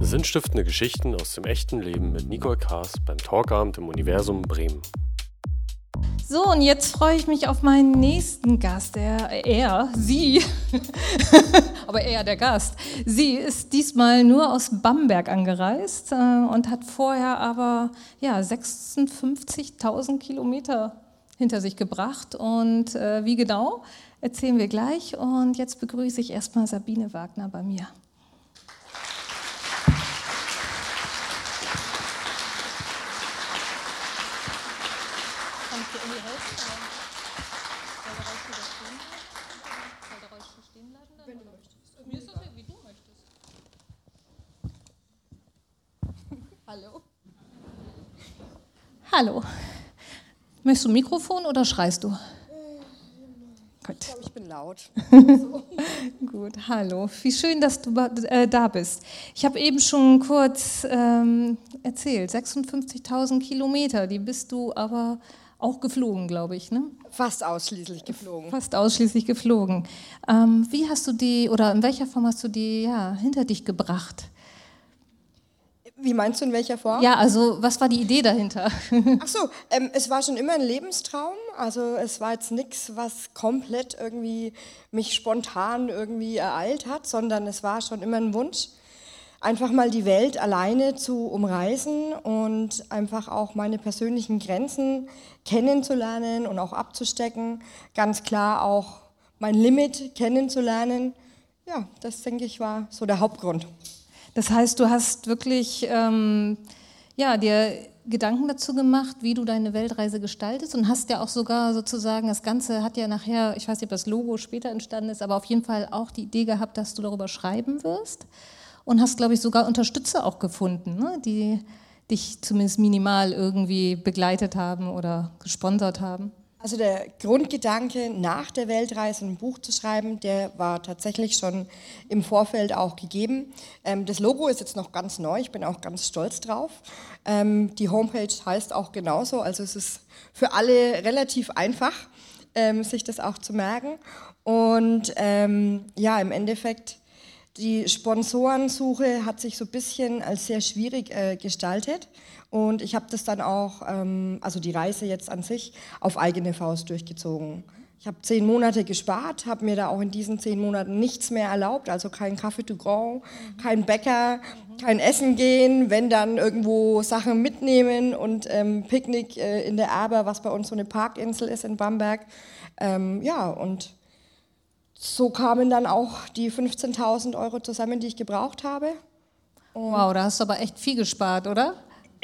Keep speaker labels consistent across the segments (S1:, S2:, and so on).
S1: Sinnstiftende Geschichten aus dem echten Leben mit Nicole Kaas beim Talkabend im Universum Bremen.
S2: So, und jetzt freue ich mich auf meinen nächsten Gast. Er, er sie, aber er, der Gast. Sie ist diesmal nur aus Bamberg angereist äh, und hat vorher aber ja, 56.000 Kilometer hinter sich gebracht. Und äh, wie genau, erzählen wir gleich. Und jetzt begrüße ich erstmal Sabine Wagner bei mir. Hallo. Hallo. Möchtest du ein Mikrofon oder schreist du? Gut.
S3: Ich, glaube, ich bin laut.
S2: Gut, hallo. Wie schön, dass du äh, da bist. Ich habe eben schon kurz ähm, erzählt, 56.000 Kilometer, die bist du aber auch geflogen, glaube ich, ne?
S3: Fast ausschließlich geflogen.
S2: Fast ausschließlich geflogen. Ähm, wie hast du die, oder in welcher Form hast du die ja, hinter dich gebracht?
S3: Wie meinst du in welcher Form?
S2: Ja, also was war die Idee dahinter?
S3: Ach so, ähm, es war schon immer ein Lebenstraum. Also es war jetzt nichts, was komplett irgendwie mich spontan irgendwie ereilt hat, sondern es war schon immer ein Wunsch, einfach mal die Welt alleine zu umreisen und einfach auch meine persönlichen Grenzen kennenzulernen und auch abzustecken. Ganz klar auch mein Limit kennenzulernen. Ja, das denke ich war so der Hauptgrund.
S2: Das heißt, du hast wirklich ähm, ja, dir Gedanken dazu gemacht, wie du deine Weltreise gestaltest und hast ja auch sogar sozusagen, das Ganze hat ja nachher, ich weiß nicht, ob das Logo später entstanden ist, aber auf jeden Fall auch die Idee gehabt, dass du darüber schreiben wirst und hast, glaube ich, sogar Unterstützer auch gefunden, ne, die dich zumindest minimal irgendwie begleitet haben oder gesponsert haben.
S3: Also der Grundgedanke, nach der Weltreise ein Buch zu schreiben, der war tatsächlich schon im Vorfeld auch gegeben. Ähm, das Logo ist jetzt noch ganz neu, ich bin auch ganz stolz drauf. Ähm, die Homepage heißt auch genauso, also es ist für alle relativ einfach, ähm, sich das auch zu merken. Und ja, im Endeffekt, die Sponsorensuche hat sich so ein bisschen als sehr schwierig äh, gestaltet. Und ich habe das dann auch, ähm, also die Reise jetzt an sich, auf eigene Faust durchgezogen. Ich habe zehn Monate gespart, habe mir da auch in diesen zehn Monaten nichts mehr erlaubt, also kein Kaffee to go, kein Bäcker, kein Essen gehen, wenn dann irgendwo Sachen mitnehmen und ähm, Picknick äh, in der Erber, was bei uns so eine Parkinsel ist in Bamberg. Ähm, ja, und so kamen dann auch die 15.000 Euro zusammen, die ich gebraucht habe.
S2: Und wow, da hast du aber echt viel gespart, oder?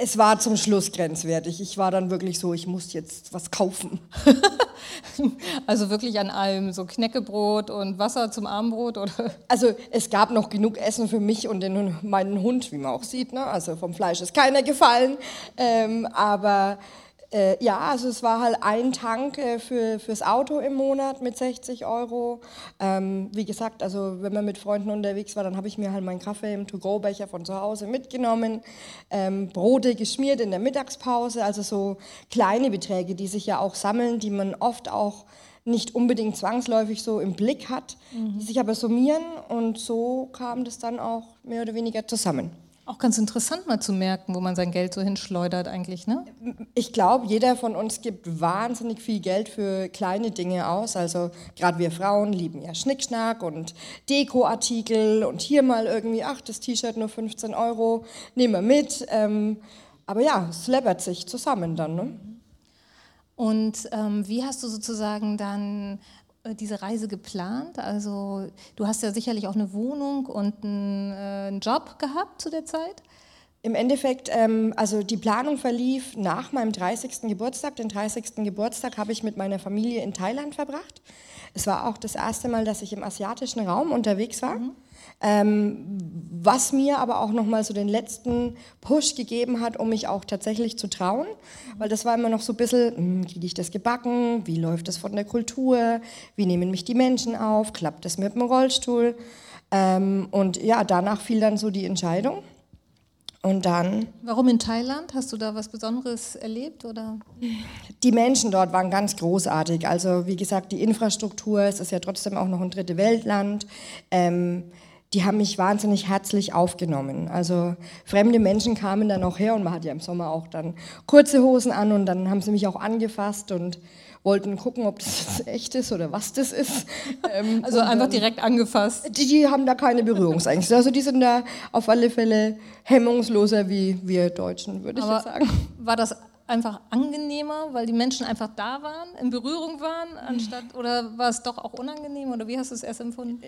S3: es war zum Schluss grenzwertig. Ich war dann wirklich so, ich muss jetzt was kaufen.
S2: also wirklich an allem, so Knäckebrot und Wasser zum Abendbrot oder?
S3: Also es gab noch genug Essen für mich und den, meinen Hund, wie man auch sieht. Ne? Also vom Fleisch ist keiner gefallen, ähm, aber äh, ja, also es war halt ein Tank äh, für, fürs Auto im Monat mit 60 Euro. Ähm, wie gesagt, also wenn man mit Freunden unterwegs war, dann habe ich mir halt meinen Kaffee im To-Go-Becher von zu Hause mitgenommen, ähm, Brote geschmiert in der Mittagspause, also so kleine Beträge, die sich ja auch sammeln, die man oft auch nicht unbedingt zwangsläufig so im Blick hat, mhm. die sich aber summieren und so kam das dann auch mehr oder weniger zusammen.
S2: Auch ganz interessant mal zu merken, wo man sein Geld so hinschleudert eigentlich, ne?
S3: Ich glaube, jeder von uns gibt wahnsinnig viel Geld für kleine Dinge aus. Also gerade wir Frauen lieben ja Schnickschnack und Dekoartikel und hier mal irgendwie, ach, das T-Shirt nur 15 Euro, nehmen wir mit. Ähm, aber ja, es läppert sich zusammen dann, ne?
S2: Und ähm, wie hast du sozusagen dann diese Reise geplant? Also du hast ja sicherlich auch eine Wohnung und einen, äh, einen Job gehabt zu der Zeit.
S3: Im Endeffekt, ähm, also die Planung verlief nach meinem 30. Geburtstag. Den 30. Geburtstag habe ich mit meiner Familie in Thailand verbracht. Es war auch das erste Mal, dass ich im asiatischen Raum unterwegs war. Mhm. Ähm, was mir aber auch nochmal so den letzten Push gegeben hat, um mich auch tatsächlich zu trauen, weil das war immer noch so ein bisschen, hm, kriege ich das gebacken, wie läuft das von der Kultur, wie nehmen mich die Menschen auf, klappt das mit dem Rollstuhl ähm, und ja, danach fiel dann so die Entscheidung. Und dann.
S2: Warum in Thailand? Hast du da was Besonderes erlebt oder?
S3: Die Menschen dort waren ganz großartig. Also wie gesagt, die Infrastruktur, es ist ja trotzdem auch noch ein dritte Weltland. Ähm, die haben mich wahnsinnig herzlich aufgenommen. Also fremde Menschen kamen dann auch her und man hat ja im Sommer auch dann kurze Hosen an und dann haben sie mich auch angefasst und wollten gucken, ob das echt ist oder was das ist.
S2: Ähm, also einfach dann, direkt angefasst.
S3: Die, die, haben da keine Berührungsängste. Also die sind da auf alle Fälle hemmungsloser wie wir Deutschen, würde ich jetzt sagen.
S2: War das einfach angenehmer, weil die Menschen einfach da waren, in Berührung waren, anstatt oder war es doch auch unangenehm oder wie hast du es erst empfunden?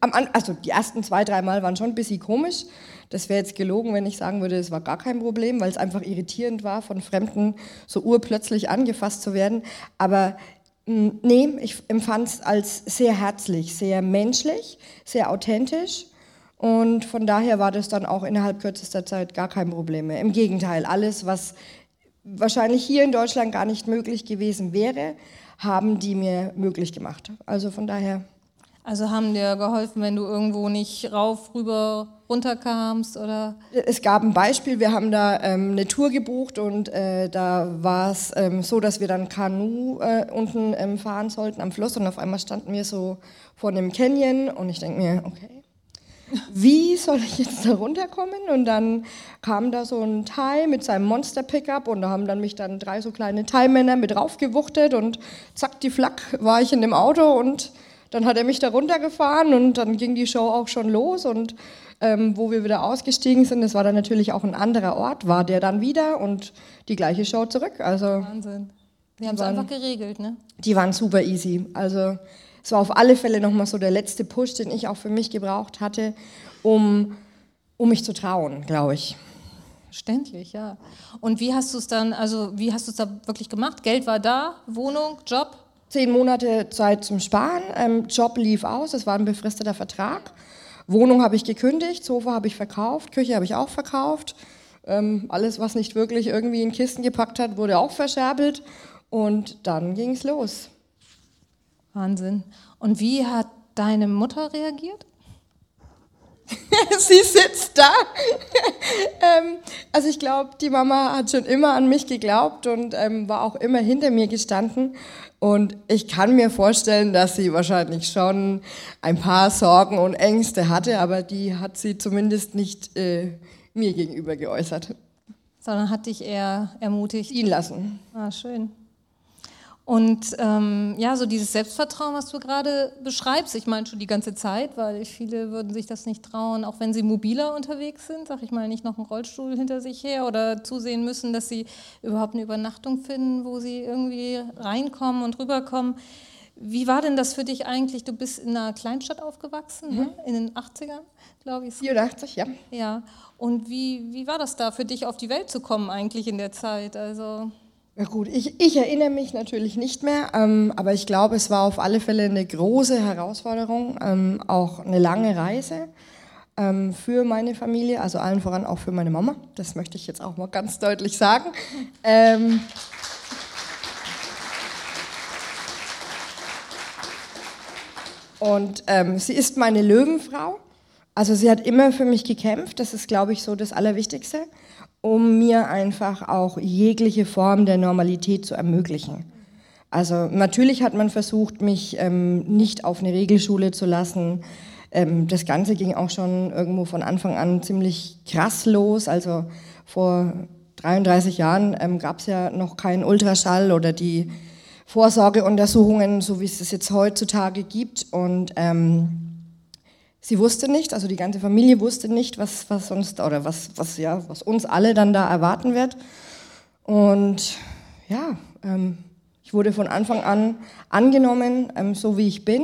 S3: Also die ersten zwei, drei Mal waren schon ein bisschen komisch. Das wäre jetzt gelogen, wenn ich sagen würde, es war gar kein Problem, weil es einfach irritierend war, von Fremden so urplötzlich angefasst zu werden. Aber nee, ich empfand es als sehr herzlich, sehr menschlich, sehr authentisch. Und von daher war das dann auch innerhalb kürzester Zeit gar kein Problem mehr. Im Gegenteil, alles, was wahrscheinlich hier in Deutschland gar nicht möglich gewesen wäre, haben die mir möglich gemacht. Also von daher.
S2: Also haben dir geholfen, wenn du irgendwo nicht rauf, rüber, runter kamst oder?
S3: Es gab ein Beispiel, wir haben da ähm, eine Tour gebucht und äh, da war es ähm, so, dass wir dann Kanu äh, unten ähm, fahren sollten am Fluss und auf einmal standen wir so vor einem Canyon und ich denke mir, okay, wie soll ich jetzt da runterkommen? Und dann kam da so ein Thai mit seinem Monster-Pickup und da haben dann mich dann drei so kleine Thai-Männer mit raufgewuchtet und zack, die Flack war ich in dem Auto und dann hat er mich da runtergefahren und dann ging die Show auch schon los und ähm, wo wir wieder ausgestiegen sind, das war dann natürlich auch ein anderer Ort, war der dann wieder und die gleiche Show zurück. Also
S2: Wahnsinn. Die haben es einfach geregelt, ne?
S3: Die waren super easy. Also es war auf alle Fälle nochmal so der letzte Push, den ich auch für mich gebraucht hatte, um, um mich zu trauen, glaube ich.
S2: Verständlich, ja. Und wie hast du es dann, also wie hast du es da wirklich gemacht? Geld war da, Wohnung, Job?
S3: Zehn Monate Zeit zum Sparen, ähm, Job lief aus, es war ein befristeter Vertrag. Wohnung habe ich gekündigt, Sofa habe ich verkauft, Küche habe ich auch verkauft. Ähm, alles, was nicht wirklich irgendwie in Kisten gepackt hat, wurde auch verscherbelt. Und dann ging es los.
S2: Wahnsinn. Und wie hat deine Mutter reagiert?
S3: Sie sitzt da. ähm, also ich glaube, die Mama hat schon immer an mich geglaubt und ähm, war auch immer hinter mir gestanden. Und ich kann mir vorstellen, dass sie wahrscheinlich schon ein paar Sorgen und Ängste hatte, aber die hat sie zumindest nicht äh, mir gegenüber geäußert.
S2: Sondern hat dich eher ermutigt.
S3: Ihn lassen.
S2: Ah, schön. Und ähm, ja, so dieses Selbstvertrauen, was du gerade beschreibst, ich meine schon die ganze Zeit, weil viele würden sich das nicht trauen, auch wenn sie mobiler unterwegs sind, sag ich mal, nicht noch einen Rollstuhl hinter sich her oder zusehen müssen, dass sie überhaupt eine Übernachtung finden, wo sie irgendwie reinkommen und rüberkommen. Wie war denn das für dich eigentlich? Du bist in einer Kleinstadt aufgewachsen, ne? mhm. ne? in den 80ern, glaube ich.
S3: 84, ja.
S2: Ja, und wie, wie war das da für dich, auf die Welt zu kommen eigentlich in der Zeit? Also
S3: ja gut, ich, ich erinnere mich natürlich nicht mehr, ähm, aber ich glaube, es war auf alle Fälle eine große Herausforderung, ähm, auch eine lange Reise ähm, für meine Familie, also allen voran auch für meine Mama. Das möchte ich jetzt auch mal ganz deutlich sagen. Ähm, und ähm, sie ist meine Löwenfrau. Also sie hat immer für mich gekämpft, das ist, glaube ich, so das Allerwichtigste um mir einfach auch jegliche Form der Normalität zu ermöglichen. Also natürlich hat man versucht, mich ähm, nicht auf eine Regelschule zu lassen. Ähm, das Ganze ging auch schon irgendwo von Anfang an ziemlich krass los. Also vor 33 Jahren ähm, gab es ja noch keinen Ultraschall oder die Vorsorgeuntersuchungen, so wie es es jetzt heutzutage gibt. Und ähm, Sie wusste nicht, also die ganze Familie wusste nicht, was, was uns oder was, was, ja, was uns alle dann da erwarten wird. Und ja, ähm, ich wurde von Anfang an angenommen, ähm, so wie ich bin.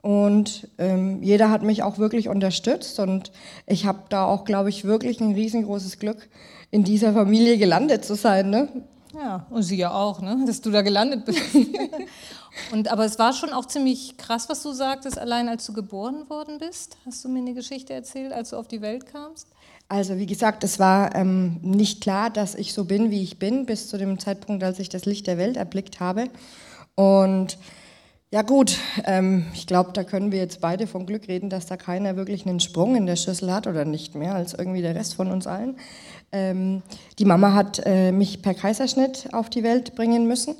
S3: Und ähm, jeder hat mich auch wirklich unterstützt. Und ich habe da auch, glaube ich, wirklich ein riesengroßes Glück, in dieser Familie gelandet zu sein. Ne?
S2: Ja, und sie ja auch, ne? dass du da gelandet bist. und, aber es war schon auch ziemlich krass, was du sagtest, allein als du geboren worden bist. Hast du mir eine Geschichte erzählt, als du auf die Welt kamst?
S3: Also wie gesagt, es war ähm, nicht klar, dass ich so bin, wie ich bin, bis zu dem Zeitpunkt, als ich das Licht der Welt erblickt habe. Und ja gut, ähm, ich glaube, da können wir jetzt beide vom Glück reden, dass da keiner wirklich einen Sprung in der Schüssel hat oder nicht mehr als irgendwie der Rest von uns allen. Ähm, die Mama hat äh, mich per Kaiserschnitt auf die Welt bringen müssen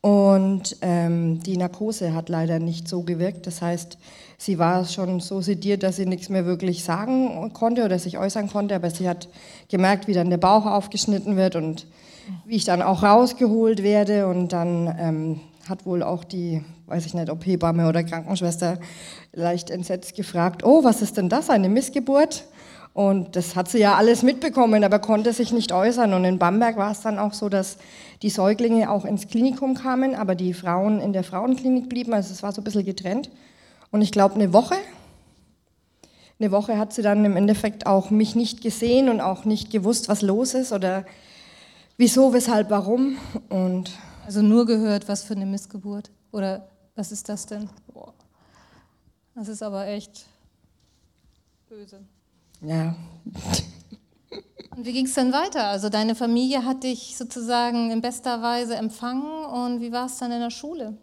S3: und ähm, die Narkose hat leider nicht so gewirkt. Das heißt, sie war schon so sediert, dass sie nichts mehr wirklich sagen konnte oder sich äußern konnte, aber sie hat gemerkt, wie dann der Bauch aufgeschnitten wird und wie ich dann auch rausgeholt werde und dann ähm, hat wohl auch die, weiß ich nicht, ob Hebamme oder Krankenschwester leicht entsetzt gefragt, oh, was ist denn das, eine Missgeburt? Und das hat sie ja alles mitbekommen, aber konnte sich nicht äußern. Und in Bamberg war es dann auch so, dass die Säuglinge auch ins Klinikum kamen, aber die Frauen in der Frauenklinik blieben. Also es war so ein bisschen getrennt. Und ich glaube, eine Woche, eine Woche hat sie dann im Endeffekt auch mich nicht gesehen und auch nicht gewusst, was los ist oder wieso, weshalb, warum. Und
S2: also nur gehört, was für eine Missgeburt. Oder was ist das denn? Das ist aber echt böse.
S3: Ja.
S2: Und wie ging es dann weiter? Also deine Familie hat dich sozusagen in bester Weise empfangen und wie war es dann in der Schule?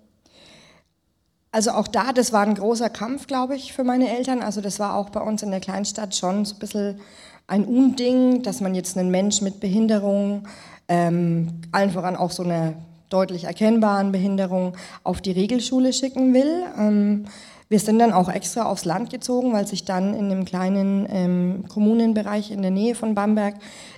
S3: Also auch da, das war ein großer Kampf, glaube ich, für meine Eltern. Also das war auch bei uns in der Kleinstadt schon so ein bisschen ein Unding, dass man jetzt einen Mensch mit Behinderung, ähm, allen voran auch so eine deutlich erkennbaren Behinderung, auf die Regelschule schicken will. Ähm, wir sind dann auch extra aufs Land gezogen, weil sich dann in einem kleinen ähm, Kommunenbereich in der Nähe von Bamberg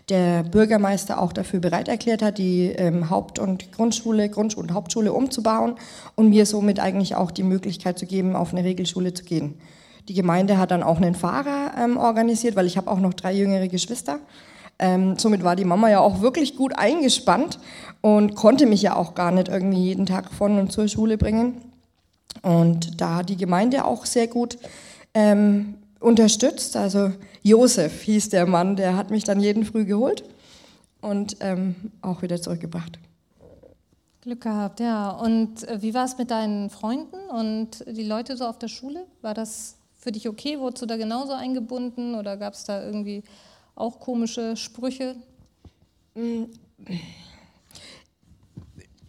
S3: der Bürgermeister auch dafür bereit erklärt hat, die ähm, Haupt- und Grundschule, Grundsch- und Hauptschule umzubauen und mir somit eigentlich auch die Möglichkeit zu geben, auf eine Regelschule zu gehen. Die Gemeinde hat dann auch einen Fahrer ähm, organisiert, weil ich habe auch noch drei jüngere Geschwister. Ähm, somit war die Mama ja auch wirklich gut eingespannt und konnte mich ja auch gar nicht irgendwie jeden Tag von und zur Schule bringen. Und da hat die Gemeinde auch sehr gut ähm, unterstützt. Also Josef hieß der Mann, der hat mich dann jeden Früh geholt und ähm, auch wieder zurückgebracht.
S2: Glück gehabt, ja. Und äh, wie war es mit deinen Freunden und die Leute so auf der Schule? War das für dich okay? Wurdest du da genauso eingebunden oder gab es da irgendwie auch komische Sprüche?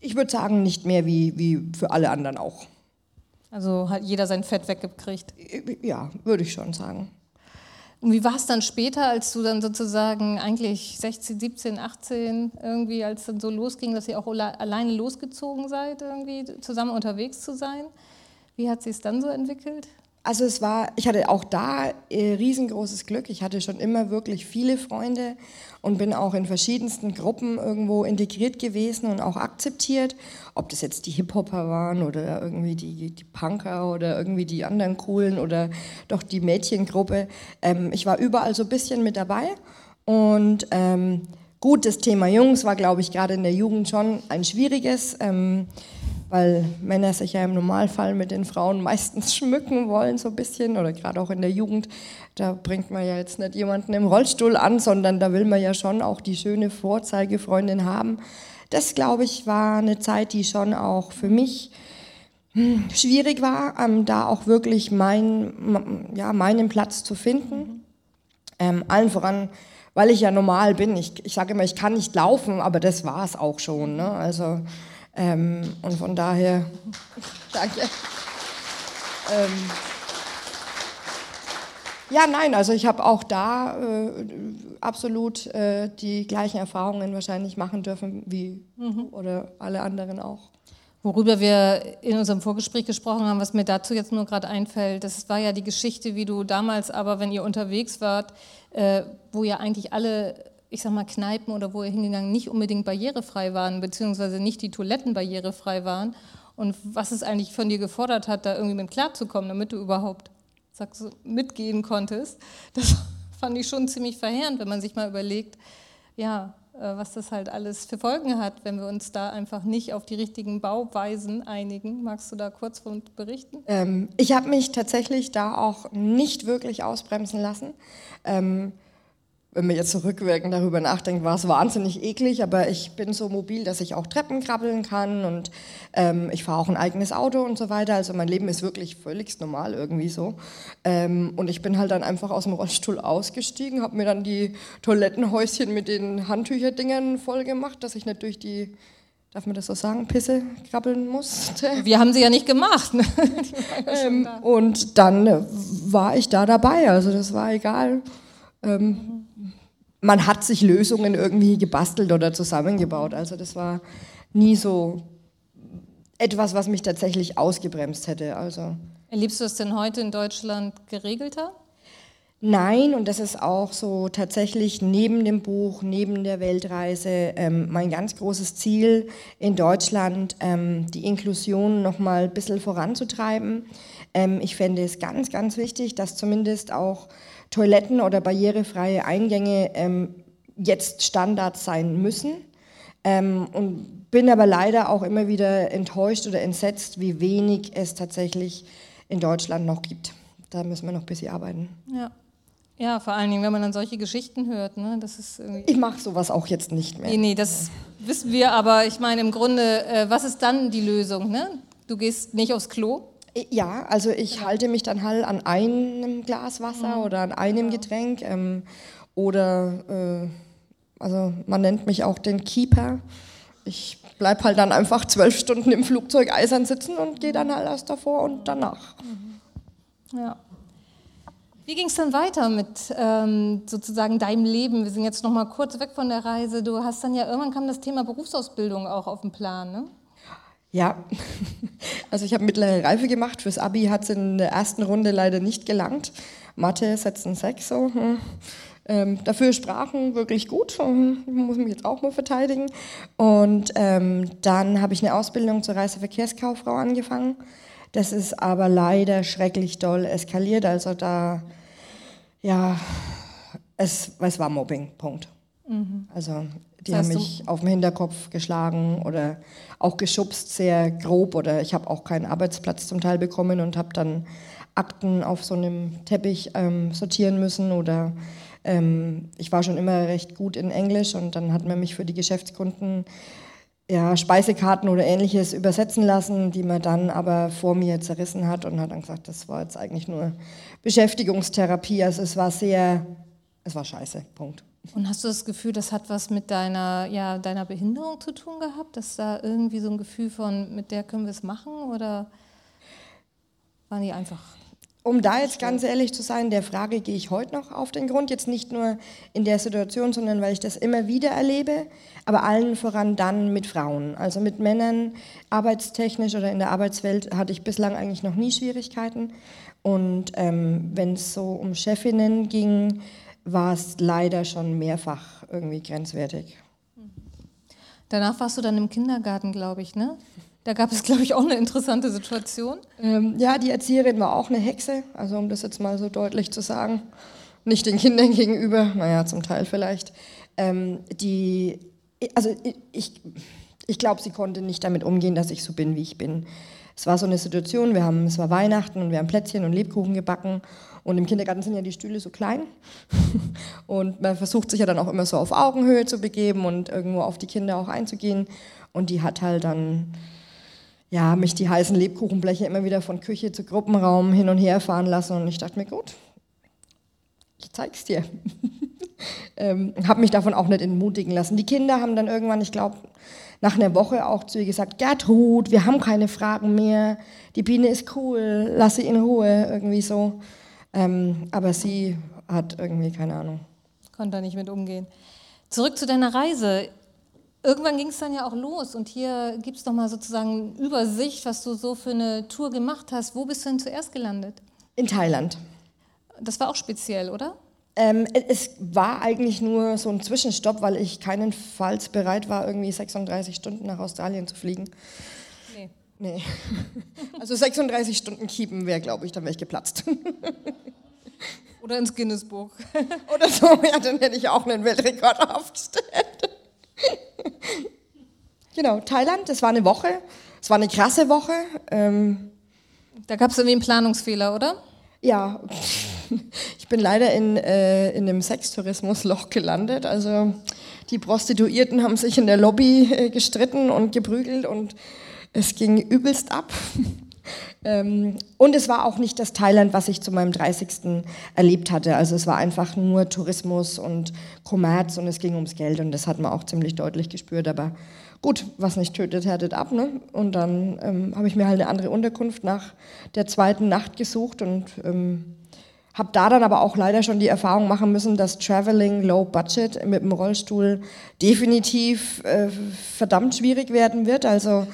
S3: Ich würde sagen, nicht mehr wie, wie für alle anderen auch.
S2: Also hat jeder sein Fett weggekriegt.
S3: Ja, würde ich schon sagen.
S2: Und wie war es dann später, als du dann sozusagen eigentlich 16, 17, 18 irgendwie, als dann so losging, dass ihr auch alleine losgezogen seid, irgendwie zusammen unterwegs zu sein? Wie hat sich es dann so entwickelt?
S3: Also es war, ich hatte auch da äh, riesengroßes Glück. Ich hatte schon immer wirklich viele Freunde und bin auch in verschiedensten Gruppen irgendwo integriert gewesen und auch akzeptiert. Ob das jetzt die Hip-Hopper waren oder irgendwie die, die Punker oder irgendwie die anderen Coolen oder doch die Mädchengruppe. Ähm, ich war überall so ein bisschen mit dabei und ähm, gut, das Thema Jungs war, glaube ich, gerade in der Jugend schon ein schwieriges. Ähm, weil Männer sich ja im Normalfall mit den Frauen meistens schmücken wollen, so ein bisschen, oder gerade auch in der Jugend. Da bringt man ja jetzt nicht jemanden im Rollstuhl an, sondern da will man ja schon auch die schöne Vorzeigefreundin haben. Das, glaube ich, war eine Zeit, die schon auch für mich hm, schwierig war, ähm, da auch wirklich mein, ja, meinen Platz zu finden. Ähm, allen voran, weil ich ja normal bin. Ich, ich sage immer, ich kann nicht laufen, aber das war es auch schon. Ne? Also ähm, und von daher, danke. Ähm, ja, nein, also ich habe auch da äh, absolut äh, die gleichen Erfahrungen wahrscheinlich machen dürfen wie mhm. oder alle anderen auch.
S2: Worüber wir in unserem Vorgespräch gesprochen haben, was mir dazu jetzt nur gerade einfällt, das war ja die Geschichte, wie du damals aber, wenn ihr unterwegs wart, äh, wo ja eigentlich alle ich sag mal, Kneipen oder wo ihr hingegangen nicht unbedingt barrierefrei waren, beziehungsweise nicht die Toiletten barrierefrei waren und was es eigentlich von dir gefordert hat, da irgendwie mit klarzukommen, damit du überhaupt sagst, mitgehen konntest, das fand ich schon ziemlich verheerend, wenn man sich mal überlegt, ja, äh, was das halt alles für Folgen hat, wenn wir uns da einfach nicht auf die richtigen Bauweisen einigen. Magst du da kurz von berichten?
S3: Ähm, ich habe mich tatsächlich da auch nicht wirklich ausbremsen lassen. Ähm, wenn man jetzt zurückwirkend darüber nachdenkt, war es wahnsinnig eklig, aber ich bin so mobil, dass ich auch Treppen krabbeln kann und ähm, ich fahre auch ein eigenes Auto und so weiter. Also mein Leben ist wirklich völlig normal irgendwie so. Ähm, und ich bin halt dann einfach aus dem Rollstuhl ausgestiegen, habe mir dann die Toilettenhäuschen mit den Handtücherdingern voll gemacht, dass ich nicht durch die darf man das so sagen, Pisse krabbeln musste.
S2: Wir haben sie ja nicht gemacht. Ne?
S3: ähm, und dann war ich da dabei, also das war egal. Ähm, man hat sich Lösungen irgendwie gebastelt oder zusammengebaut. Also das war nie so etwas, was mich tatsächlich ausgebremst hätte. Also
S2: Erlebst du es denn heute in Deutschland geregelter?
S3: Nein, und das ist auch so tatsächlich neben dem Buch, neben der Weltreise ähm, mein ganz großes Ziel in Deutschland, ähm, die Inklusion noch mal ein bisschen voranzutreiben. Ähm, ich fände es ganz, ganz wichtig, dass zumindest auch Toiletten oder barrierefreie Eingänge ähm, jetzt Standards sein müssen. Ähm, und bin aber leider auch immer wieder enttäuscht oder entsetzt, wie wenig es tatsächlich in Deutschland noch gibt. Da müssen wir noch ein bisschen arbeiten.
S2: Ja. Ja, vor allen Dingen, wenn man dann solche Geschichten hört. Ne? Das ist
S3: ich mache sowas auch jetzt nicht mehr.
S2: Nee, nee, das wissen wir, aber ich meine im Grunde, äh, was ist dann die Lösung? Ne? Du gehst nicht aufs Klo?
S3: Äh, ja, also ich ja. halte mich dann halt an einem Glas Wasser mhm. oder an einem. Getränk ähm, oder äh, also man nennt mich auch den Keeper. Ich bleibe halt dann einfach zwölf Stunden im Flugzeug eisern sitzen und gehe dann halt erst davor und danach.
S2: Mhm. Ja. Wie ging es dann weiter mit ähm, sozusagen deinem Leben? Wir sind jetzt noch mal kurz weg von der Reise. Du hast dann ja irgendwann kam das Thema Berufsausbildung auch auf den Plan, ne?
S3: Ja, also ich habe mittlere Reife gemacht. Fürs Abi hat es in der ersten Runde leider nicht gelangt. Mathe setzen sechs so. Hm. Ähm, dafür Sprachen wirklich gut, hm, muss mich jetzt auch mal verteidigen. Und ähm, dann habe ich eine Ausbildung zur Reiseverkehrskauffrau angefangen. Das ist aber leider schrecklich doll eskaliert. Also da ja, es, es war Mobbing, Punkt. Mhm. Also die das heißt, haben mich auf den Hinterkopf geschlagen oder auch geschubst, sehr grob. Oder ich habe auch keinen Arbeitsplatz zum Teil bekommen und habe dann Akten auf so einem Teppich ähm, sortieren müssen. Oder ähm, ich war schon immer recht gut in Englisch und dann hat man mich für die Geschäftskunden ja, Speisekarten oder ähnliches übersetzen lassen, die man dann aber vor mir zerrissen hat und hat dann gesagt, das war jetzt eigentlich nur Beschäftigungstherapie. Also es war sehr, es war scheiße, Punkt.
S2: Und hast du das Gefühl, das hat was mit deiner, ja, deiner Behinderung zu tun gehabt? Dass da irgendwie so ein Gefühl von, mit der können wir es machen? Oder waren die einfach
S3: um da jetzt ganz ehrlich zu sein, der Frage gehe ich heute noch auf den Grund. Jetzt nicht nur in der Situation, sondern weil ich das immer wieder erlebe, aber allen voran dann mit Frauen. Also mit Männern, arbeitstechnisch oder in der Arbeitswelt hatte ich bislang eigentlich noch nie Schwierigkeiten. Und ähm, wenn es so um Chefinnen ging, war es leider schon mehrfach irgendwie grenzwertig.
S2: Danach warst du dann im Kindergarten, glaube ich, ne? Da gab es, glaube ich, auch eine interessante Situation.
S3: Ähm, ja, die Erzieherin war auch eine Hexe, also um das jetzt mal so deutlich zu sagen. Nicht den Kindern gegenüber, naja, zum Teil vielleicht. Ähm, die, also ich, ich glaube, sie konnte nicht damit umgehen, dass ich so bin, wie ich bin. Es war so eine Situation, wir haben, es war Weihnachten und wir haben Plätzchen und Lebkuchen gebacken und im Kindergarten sind ja die Stühle so klein und man versucht sich ja dann auch immer so auf Augenhöhe zu begeben und irgendwo auf die Kinder auch einzugehen und die hat halt dann ja, mich die heißen Lebkuchenbleche immer wieder von Küche zu Gruppenraum hin und her fahren lassen. Und ich dachte mir, gut, ich zeig's dir. ähm, habe mich davon auch nicht entmutigen lassen. Die Kinder haben dann irgendwann, ich glaube, nach einer Woche auch zu ihr gesagt, Gertrud, wir haben keine Fragen mehr, die Biene ist cool, lass sie in Ruhe, irgendwie so. Ähm, aber sie hat irgendwie keine Ahnung.
S2: Konnte da nicht mit umgehen. Zurück zu deiner Reise irgendwann ging es dann ja auch los und hier gibt es nochmal sozusagen Übersicht, was du so für eine Tour gemacht hast. Wo bist du denn zuerst gelandet?
S3: In Thailand.
S2: Das war auch speziell, oder?
S3: Ähm, es war eigentlich nur so ein Zwischenstopp, weil ich keinenfalls bereit war, irgendwie 36 Stunden nach Australien zu fliegen. Nee. Also 36 Stunden Kiepen wäre, glaube ich, dann wäre ich geplatzt.
S2: Oder ins Guinness-Buch.
S3: Oder so, ja, dann hätte ich auch einen Weltrekord aufgestellt. genau, Thailand, das war eine Woche. Es war eine krasse Woche. Ähm,
S2: da gab es irgendwie einen Planungsfehler, oder?
S3: Ja, ich bin leider in, äh, in einem Sextourismusloch gelandet. Also die Prostituierten haben sich in der Lobby äh, gestritten und geprügelt und es ging übelst ab. Ähm, und es war auch nicht das Thailand, was ich zu meinem 30. erlebt hatte. Also es war einfach nur Tourismus und Kommerz und es ging ums Geld und das hat man auch ziemlich deutlich gespürt. Aber gut, was nicht tötet, härtet ab. Ne? Und dann ähm, habe ich mir halt eine andere Unterkunft nach der zweiten Nacht gesucht und ähm, habe da dann aber auch leider schon die Erfahrung machen müssen, dass Traveling Low Budget mit dem Rollstuhl definitiv äh, verdammt schwierig werden wird. Also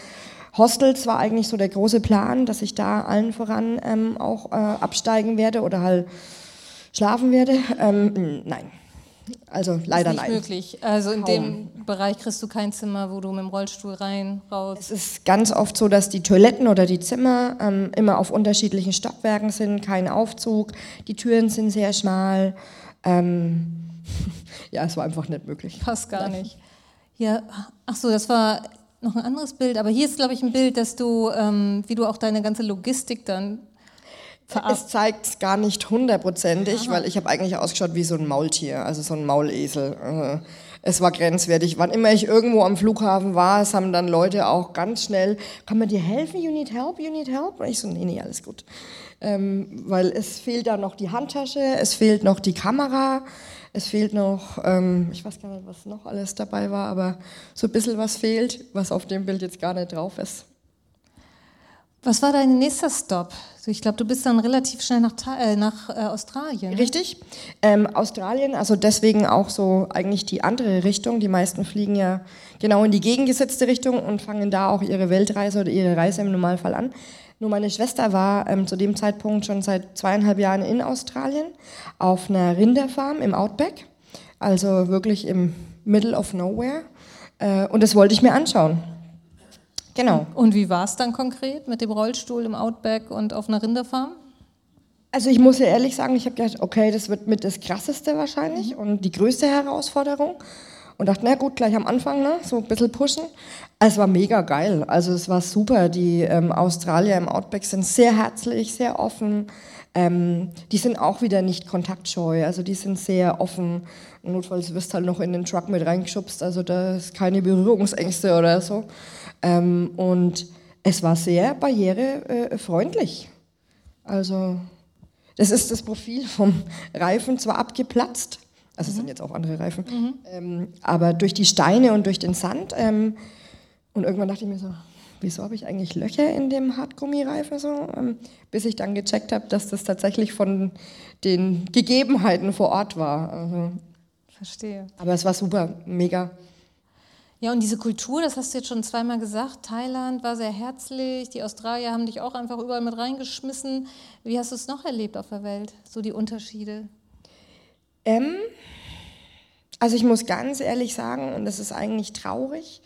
S3: Hostels war eigentlich so der große Plan, dass ich da allen voran ähm, auch äh, absteigen werde oder halt schlafen werde. Ähm, nein. Also leider
S2: ist nicht
S3: nein.
S2: möglich. Also in dem Bereich kriegst du kein Zimmer, wo du mit dem Rollstuhl rein, raus.
S3: Es ist ganz oft so, dass die Toiletten oder die Zimmer ähm, immer auf unterschiedlichen Stockwerken sind, kein Aufzug, die Türen sind sehr schmal. Ähm, ja, es war einfach nicht möglich.
S2: Passt gar nicht. Hier, ach so, das war noch ein anderes Bild, aber hier ist, glaube ich, ein Bild, dass du, ähm, wie du auch deine ganze Logistik dann
S3: es zeigt es gar nicht hundertprozentig, weil ich habe eigentlich ausgeschaut wie so ein Maultier, also so ein Maulesel. Äh, es war grenzwertig. Wann immer ich irgendwo am Flughafen war, es haben dann Leute auch ganz schnell, kann man dir helfen? You need help? You need help? Und ich so, nee, nee, alles gut. Ähm, weil es fehlt da noch die Handtasche, es fehlt noch die Kamera, es fehlt noch, ähm, ich weiß gar nicht, was noch alles dabei war, aber so ein bisschen was fehlt, was auf dem Bild jetzt gar nicht drauf ist.
S2: Was war dein nächster Stop? Ich glaube, du bist dann relativ schnell nach, äh, nach äh, Australien.
S3: Ne? Richtig. Ähm, Australien, also deswegen auch so eigentlich die andere Richtung. Die meisten fliegen ja genau in die gegengesetzte Richtung und fangen da auch ihre Weltreise oder ihre Reise im Normalfall an. Nur meine Schwester war ähm, zu dem Zeitpunkt schon seit zweieinhalb Jahren in Australien auf einer Rinderfarm im Outback, also wirklich im Middle of Nowhere. Äh, und das wollte ich mir anschauen. Genau.
S2: Und wie war es dann konkret mit dem Rollstuhl im Outback und auf einer Rinderfarm?
S3: Also ich muss ja ehrlich sagen, ich habe gedacht, okay, das wird mit das Krasseste wahrscheinlich und die größte Herausforderung. Und dachte, na gut, gleich am Anfang, ne, so ein bisschen pushen. Es war mega geil. Also es war super. Die ähm, Australier im Outback sind sehr herzlich, sehr offen. Ähm, die sind auch wieder nicht kontaktscheu. Also die sind sehr offen. Notfalls wirst du halt noch in den Truck mit reingeschubst. Also da ist keine Berührungsängste oder so. Ähm, und es war sehr barrierefreundlich. Also das ist das Profil vom Reifen zwar abgeplatzt, also es mhm. sind jetzt auch andere Reifen, mhm. ähm, aber durch die Steine und durch den Sand. Ähm, und irgendwann dachte ich mir so, wieso habe ich eigentlich Löcher in dem Hartgummireifen so? Ähm, bis ich dann gecheckt habe, dass das tatsächlich von den Gegebenheiten vor Ort war. Also,
S2: Verstehe.
S3: Aber es war super, mega.
S2: Ja, und diese Kultur, das hast du jetzt schon zweimal gesagt, Thailand war sehr herzlich, die Australier haben dich auch einfach überall mit reingeschmissen. Wie hast du es noch erlebt auf der Welt, so die Unterschiede?
S3: Ähm, also ich muss ganz ehrlich sagen, und das ist eigentlich traurig,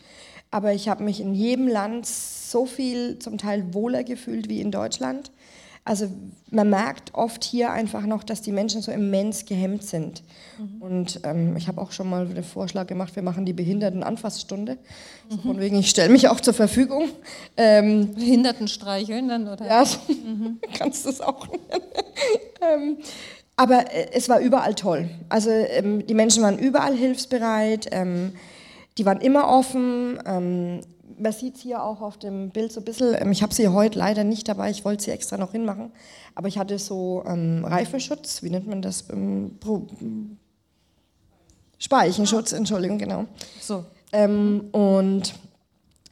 S3: aber ich habe mich in jedem Land so viel zum Teil wohler gefühlt wie in Deutschland. Also man merkt oft hier einfach noch, dass die Menschen so immens gehemmt sind. Mhm. Und ähm, ich habe auch schon mal den Vorschlag gemacht, wir machen die Behindertenanfassstunde. Mhm. So von wegen, ich stelle mich auch zur Verfügung.
S2: Ähm, Behinderten streicheln dann, oder?
S3: Ja, so, mhm. kannst du es auch nennen. ähm, aber äh, es war überall toll. Also ähm, die Menschen waren überall hilfsbereit, ähm, die waren immer offen ähm, man sieht es hier auch auf dem Bild so ein bisschen, ähm, ich habe sie heute leider nicht dabei, ich wollte sie extra noch hinmachen, aber ich hatte so ähm, Reifenschutz, wie nennt man das? Ähm, Speichenschutz, Entschuldigung, genau.
S2: So.
S3: Und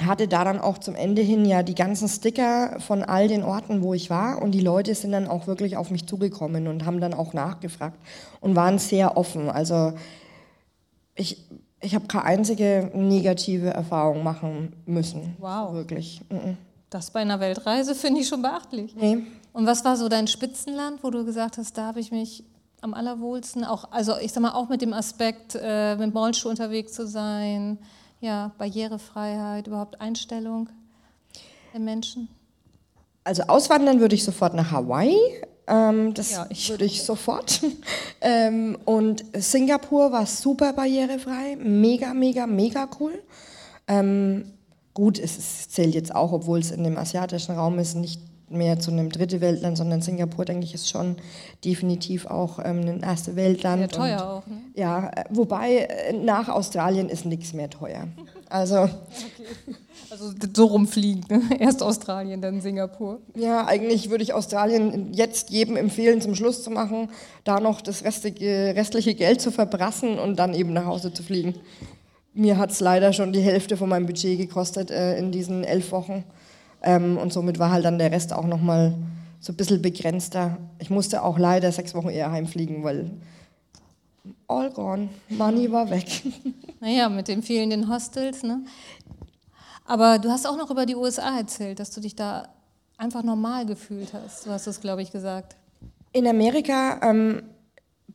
S3: hatte da dann auch zum Ende hin ja die ganzen Sticker von all den Orten, wo ich war. Und die Leute sind dann auch wirklich auf mich zugekommen und haben dann auch nachgefragt und waren sehr offen. Also ich ich habe keine einzige negative Erfahrung machen müssen.
S2: Wow.
S3: Wirklich.
S2: Das bei einer Weltreise finde ich schon beachtlich.
S3: Nee.
S2: Und was war so dein Spitzenland, wo du gesagt hast, da habe ich mich am allerwohlsten, auch, also ich sag mal, auch mit dem Aspekt, äh, mit Rollstuhl unterwegs zu sein, ja, Barrierefreiheit, überhaupt Einstellung der Menschen?
S3: Also auswandern würde ich sofort nach Hawaii. Ähm, das ja, ich. würde ich sofort. ähm, und Singapur war super barrierefrei, mega, mega, mega cool. Ähm, gut, es, es, zählt jetzt auch, obwohl es in dem asiatischen Raum ist, nicht mehr zu einem dritte Weltland, sondern Singapur, denke ich, ist schon definitiv auch ähm, ein erste Weltland.
S2: Sehr teuer und, auch. Ne?
S3: Ja, äh, wobei äh, nach Australien ist nichts mehr teuer. Also, okay.
S2: also so rumfliegen, ne? erst Australien, dann Singapur.
S3: Ja, eigentlich würde ich Australien jetzt jedem empfehlen, zum Schluss zu machen, da noch das restliche, restliche Geld zu verbrassen und dann eben nach Hause zu fliegen. Mir hat es leider schon die Hälfte von meinem Budget gekostet äh, in diesen elf Wochen. Ähm, und somit war halt dann der Rest auch nochmal so ein bisschen begrenzter. Ich musste auch leider sechs Wochen eher heimfliegen, weil all gone, Money war weg.
S2: Naja, mit den fehlenden Hostels, ne? Aber du hast auch noch über die USA erzählt, dass du dich da einfach normal gefühlt hast. Du hast es, glaube ich, gesagt.
S3: In Amerika ähm,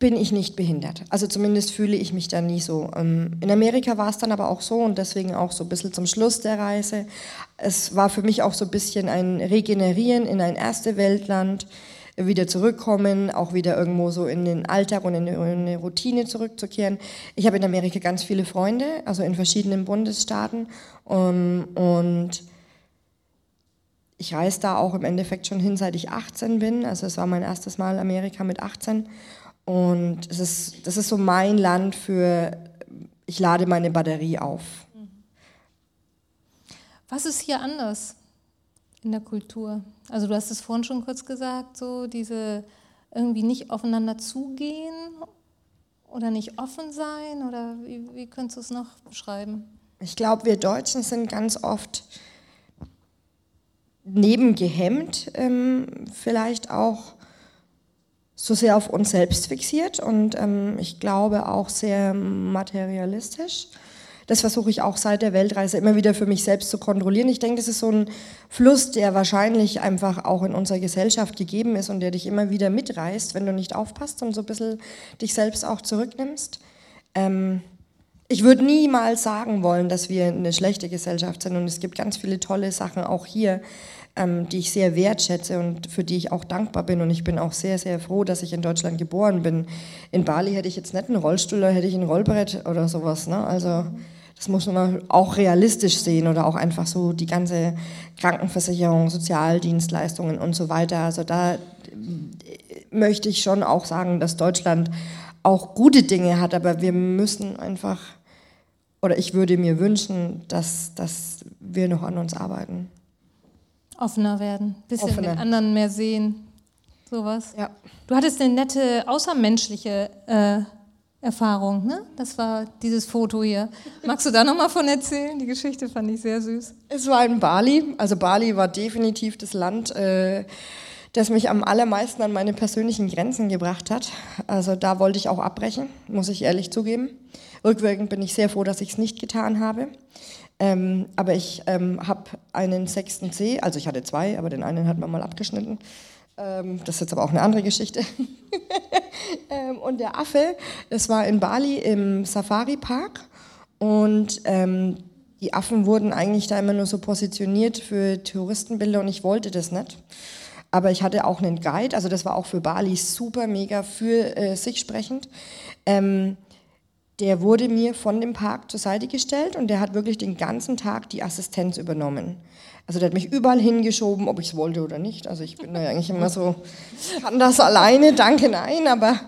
S3: bin ich nicht behindert. Also zumindest fühle ich mich da nie so. Ähm, in Amerika war es dann aber auch so und deswegen auch so ein bisschen zum Schluss der Reise. Es war für mich auch so ein bisschen ein Regenerieren in ein erste Weltland, wieder zurückkommen, auch wieder irgendwo so in den Alltag und in eine Routine zurückzukehren. Ich habe in Amerika ganz viele Freunde, also in verschiedenen Bundesstaaten um, und ich reise da auch im Endeffekt schon hin, seit ich 18 bin. Also es war mein erstes Mal Amerika mit 18 und es ist, das ist so mein Land für, ich lade meine Batterie auf.
S2: Was ist hier anders in der Kultur? Also du hast es vorhin schon kurz gesagt, so diese irgendwie nicht aufeinander zugehen oder nicht offen sein oder wie, wie könntest du es noch beschreiben?
S3: Ich glaube, wir Deutschen sind ganz oft nebengehemmt, ähm, vielleicht auch so sehr auf uns selbst fixiert und ähm, ich glaube auch sehr materialistisch. Das versuche ich auch seit der Weltreise immer wieder für mich selbst zu kontrollieren. Ich denke, das ist so ein Fluss, der wahrscheinlich einfach auch in unserer Gesellschaft gegeben ist und der dich immer wieder mitreißt, wenn du nicht aufpasst und so ein bisschen dich selbst auch zurücknimmst. Ähm, ich würde niemals sagen wollen, dass wir eine schlechte Gesellschaft sind und es gibt ganz viele tolle Sachen auch hier ähm, die ich sehr wertschätze und für die ich auch dankbar bin. Und ich bin auch sehr, sehr froh, dass ich in Deutschland geboren bin. In Bali hätte ich jetzt nicht einen Rollstuhl, hätte ich ein Rollbrett oder sowas. Ne? Also das muss man auch realistisch sehen oder auch einfach so die ganze Krankenversicherung, Sozialdienstleistungen und so weiter. Also da äh, möchte ich schon auch sagen, dass Deutschland auch gute Dinge hat, aber wir müssen einfach, oder ich würde mir wünschen, dass, dass wir noch an uns arbeiten.
S2: Offener werden, bisschen Offener. den anderen mehr sehen, sowas.
S3: Ja.
S2: Du hattest eine nette außermenschliche äh, Erfahrung, ne? Das war dieses Foto hier. Magst du da nochmal von erzählen? Die Geschichte fand ich sehr süß.
S3: Es war in Bali. Also Bali war definitiv das Land, äh, das mich am allermeisten an meine persönlichen Grenzen gebracht hat. Also da wollte ich auch abbrechen, muss ich ehrlich zugeben. Rückwirkend bin ich sehr froh, dass ich es nicht getan habe. Ähm, aber ich ähm, habe einen sechsten C, also ich hatte zwei, aber den einen hat man mal abgeschnitten. Ähm, das ist jetzt aber auch eine andere Geschichte. Ähm, und der Affe, das war in Bali im Safari Park und ähm, die Affen wurden eigentlich da immer nur so positioniert für Touristenbilder und ich wollte das nicht. Aber ich hatte auch einen Guide, also das war auch für Bali super mega für äh, sich sprechend. Ähm, der wurde mir von dem Park zur Seite gestellt und der hat wirklich den ganzen Tag die Assistenz übernommen. Also der hat mich überall hingeschoben, ob ich es wollte oder nicht. Also ich bin da eigentlich immer so, kann das alleine, danke, nein. Aber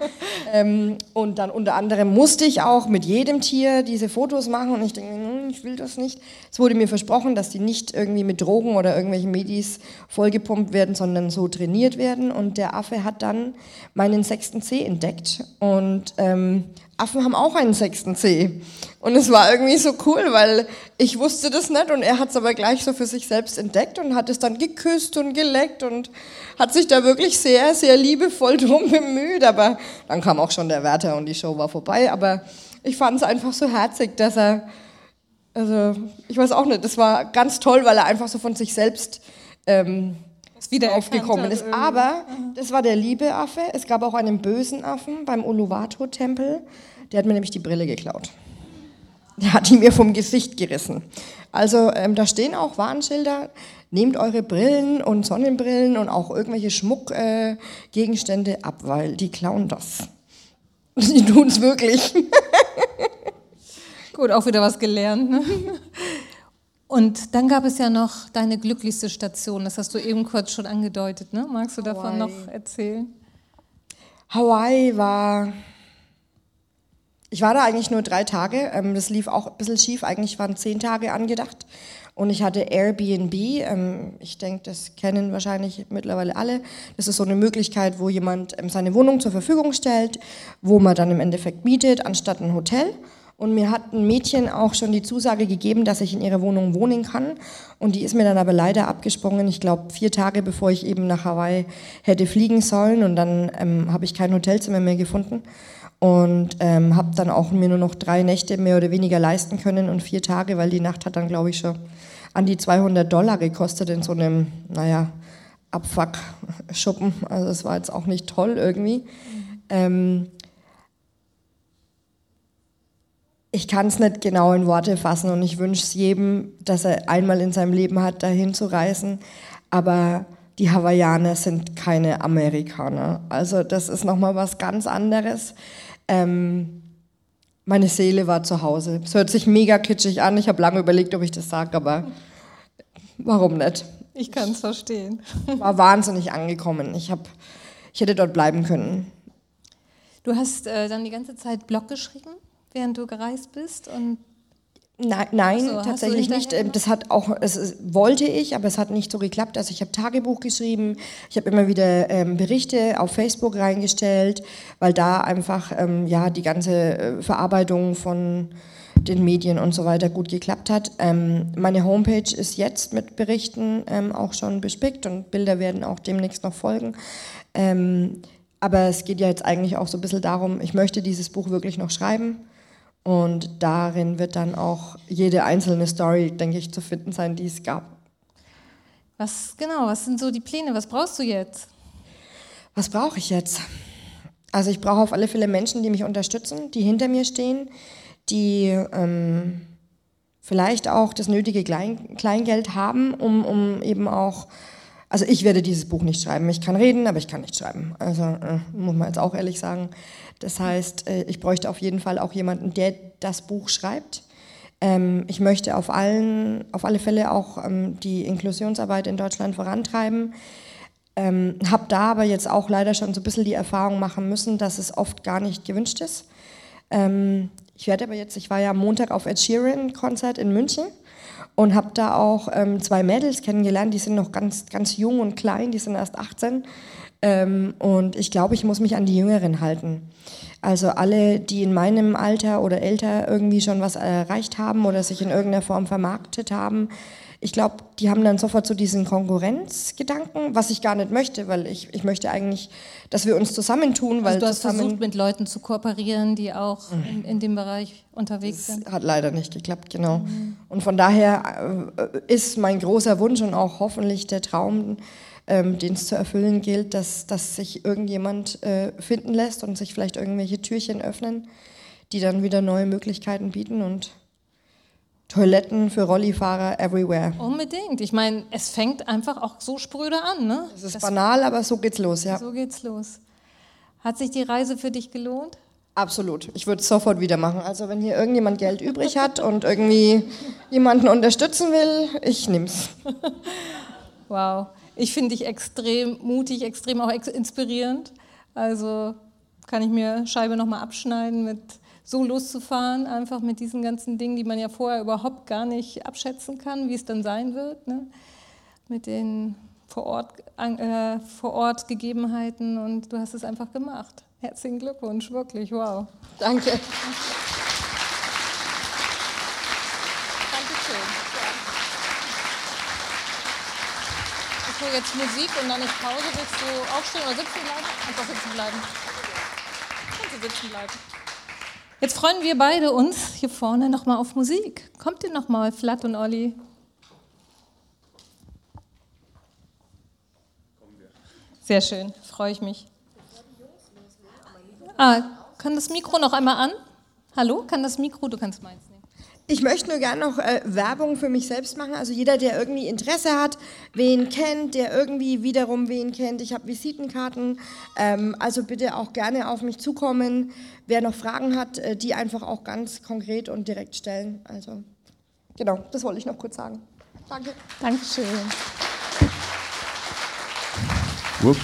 S3: ähm, und dann unter anderem musste ich auch mit jedem Tier diese Fotos machen und ich denke, hm, ich will das nicht. Es wurde mir versprochen, dass die nicht irgendwie mit Drogen oder irgendwelchen Medis vollgepumpt werden, sondern so trainiert werden. Und der Affe hat dann meinen sechsten C entdeckt und ähm, Affen haben auch einen sechsten C. Und es war irgendwie so cool, weil ich wusste das nicht und er hat es aber gleich so für sich selbst entdeckt und hat es dann geküsst und geleckt und hat sich da wirklich sehr, sehr liebevoll drum bemüht. Aber dann kam auch schon der Wärter und die Show war vorbei. Aber ich fand es einfach so herzig, dass er, also ich weiß auch nicht, das war ganz toll, weil er einfach so von sich selbst ähm, wieder aufgekommen ist. Aber das war der liebe Affe. Es gab auch einen bösen Affen beim Uluwatu-Tempel. Der hat mir nämlich die Brille geklaut. Der hat die mir vom Gesicht gerissen. Also ähm, da stehen auch Warnschilder. Nehmt eure Brillen und Sonnenbrillen und auch irgendwelche Schmuckgegenstände äh, ab, weil die klauen das. Die tun es wirklich.
S2: Gut, auch wieder was gelernt. Ne? Und dann gab es ja noch deine glücklichste Station, das hast du eben kurz schon angedeutet. Ne? Magst du Hawaii. davon noch erzählen?
S3: Hawaii war. Ich war da eigentlich nur drei Tage. Ähm, das lief auch ein bisschen schief. Eigentlich waren zehn Tage angedacht. Und ich hatte Airbnb. Ähm, ich denke, das kennen wahrscheinlich mittlerweile alle. Das ist so eine Möglichkeit, wo jemand ähm, seine Wohnung zur Verfügung stellt, wo man dann im Endeffekt mietet, anstatt ein Hotel. Und mir hat ein Mädchen auch schon die Zusage gegeben, dass ich in ihrer Wohnung wohnen kann. Und die ist mir dann aber leider abgesprungen, ich glaube vier Tage bevor ich eben nach Hawaii hätte fliegen sollen. Und dann ähm, habe ich kein Hotelzimmer mehr gefunden. Und ähm, habe dann auch mir nur noch drei Nächte mehr oder weniger leisten können und vier Tage, weil die Nacht hat dann, glaube ich, schon an die 200 Dollar gekostet in so einem, naja, Abfuck-Schuppen. Also es war jetzt auch nicht toll irgendwie. Ähm, ich kann es nicht genau in Worte fassen und ich wünsche es jedem, dass er einmal in seinem Leben hat, dahin zu reisen. Aber die Hawaiianer sind keine Amerikaner. Also das ist nochmal was ganz anderes. Ähm, meine Seele war zu Hause. Es hört sich mega kitschig an. Ich habe lange überlegt, ob ich das sage, aber warum nicht?
S2: Ich kann es verstehen.
S3: War wahnsinnig angekommen. Ich, hab, ich hätte dort bleiben können.
S2: Du hast äh, dann die ganze Zeit Blog geschrieben, während du gereist bist und
S3: Nein, nein so, tatsächlich nicht. Das hat auch, es wollte ich, aber es hat nicht so geklappt. Also ich habe Tagebuch geschrieben, ich habe immer wieder ähm, Berichte auf Facebook reingestellt, weil da einfach ähm, ja die ganze äh, Verarbeitung von den Medien und so weiter gut geklappt hat. Ähm, meine Homepage ist jetzt mit Berichten ähm, auch schon bespickt und Bilder werden auch demnächst noch folgen. Ähm, aber es geht ja jetzt eigentlich auch so ein bisschen darum, ich möchte dieses Buch wirklich noch schreiben und darin wird dann auch jede einzelne Story, denke ich, zu finden sein, die es gab.
S2: Was genau, was sind so die Pläne? Was brauchst du jetzt?
S3: Was brauche ich jetzt? Also ich brauche auf alle Fälle Menschen, die mich unterstützen, die hinter mir stehen, die ähm, vielleicht auch das nötige Klein Kleingeld haben, um, um eben auch also ich werde dieses Buch nicht schreiben. Ich kann reden, aber ich kann nicht schreiben. Also äh, muss man jetzt auch ehrlich sagen. Das heißt, äh, ich bräuchte auf jeden Fall auch jemanden, der das Buch schreibt. Ähm, ich möchte auf, allen, auf alle Fälle auch ähm, die Inklusionsarbeit in Deutschland vorantreiben. Ähm, habe da aber jetzt auch leider schon so ein bisschen die Erfahrung machen müssen, dass es oft gar nicht gewünscht ist. Ähm, ich werde aber jetzt, ich war ja am Montag auf Ed Sheeran Konzert in München und habe da auch ähm, zwei Mädels kennengelernt, die sind noch ganz, ganz jung und klein, die sind erst 18. Ähm, und ich glaube, ich muss mich an die Jüngeren halten. Also alle, die in meinem Alter oder älter irgendwie schon was erreicht haben oder sich in irgendeiner Form vermarktet haben, ich glaube, die haben dann sofort so diesen Konkurrenzgedanken, was ich gar nicht möchte, weil ich, ich möchte eigentlich, dass wir uns zusammentun. Weil
S2: also du hast
S3: zusammen
S2: versucht, mit Leuten zu kooperieren, die auch in, in dem Bereich unterwegs
S3: das
S2: sind.
S3: Hat leider nicht geklappt, genau. Mhm. Und von daher äh, ist mein großer Wunsch und auch hoffentlich der Traum, ähm, den es zu erfüllen gilt, dass, dass sich irgendjemand äh, finden lässt und sich vielleicht irgendwelche Türchen öffnen, die dann wieder neue Möglichkeiten bieten und Toiletten für Rollifahrer everywhere.
S2: Unbedingt. Ich meine, es fängt einfach auch so spröde an. Ne?
S3: Das ist das banal, aber so geht's los, ja.
S2: So geht's los. Hat sich die Reise für dich gelohnt?
S3: Absolut. Ich würde es sofort wieder machen. Also wenn hier irgendjemand Geld übrig hat und irgendwie jemanden unterstützen will, ich nehm's.
S2: Wow. Ich finde dich extrem mutig, extrem auch inspirierend. Also kann ich mir Scheibe nochmal abschneiden mit so loszufahren, einfach mit diesen ganzen Dingen, die man ja vorher überhaupt gar nicht abschätzen kann, wie es dann sein wird, ne? mit den vor Ort, äh, vor Ort Gegebenheiten und du hast es einfach gemacht. Herzlichen Glückwunsch, wirklich, wow.
S3: Danke.
S2: Dankeschön. Ich hole jetzt Musik und dann ist Pause. Willst du aufstehen oder sitzen bleiben? Einfach sitzen bleiben. Kannst du sitzen bleiben. Jetzt freuen wir beide uns hier vorne nochmal auf Musik. Kommt ihr nochmal, Flat und Olli? Sehr schön, freue ich mich. Ah, kann das Mikro noch einmal an? Hallo, kann das Mikro, du kannst meins nehmen.
S3: Ich möchte nur gerne noch äh, Werbung für mich selbst machen. Also jeder, der irgendwie Interesse hat, wen kennt, der irgendwie wiederum wen kennt. Ich habe Visitenkarten. Ähm, also bitte auch gerne auf mich zukommen. Wer noch Fragen hat, äh, die einfach auch ganz konkret und direkt stellen. Also genau, das wollte ich noch kurz sagen. Danke.
S2: Dankeschön.
S1: Whoop.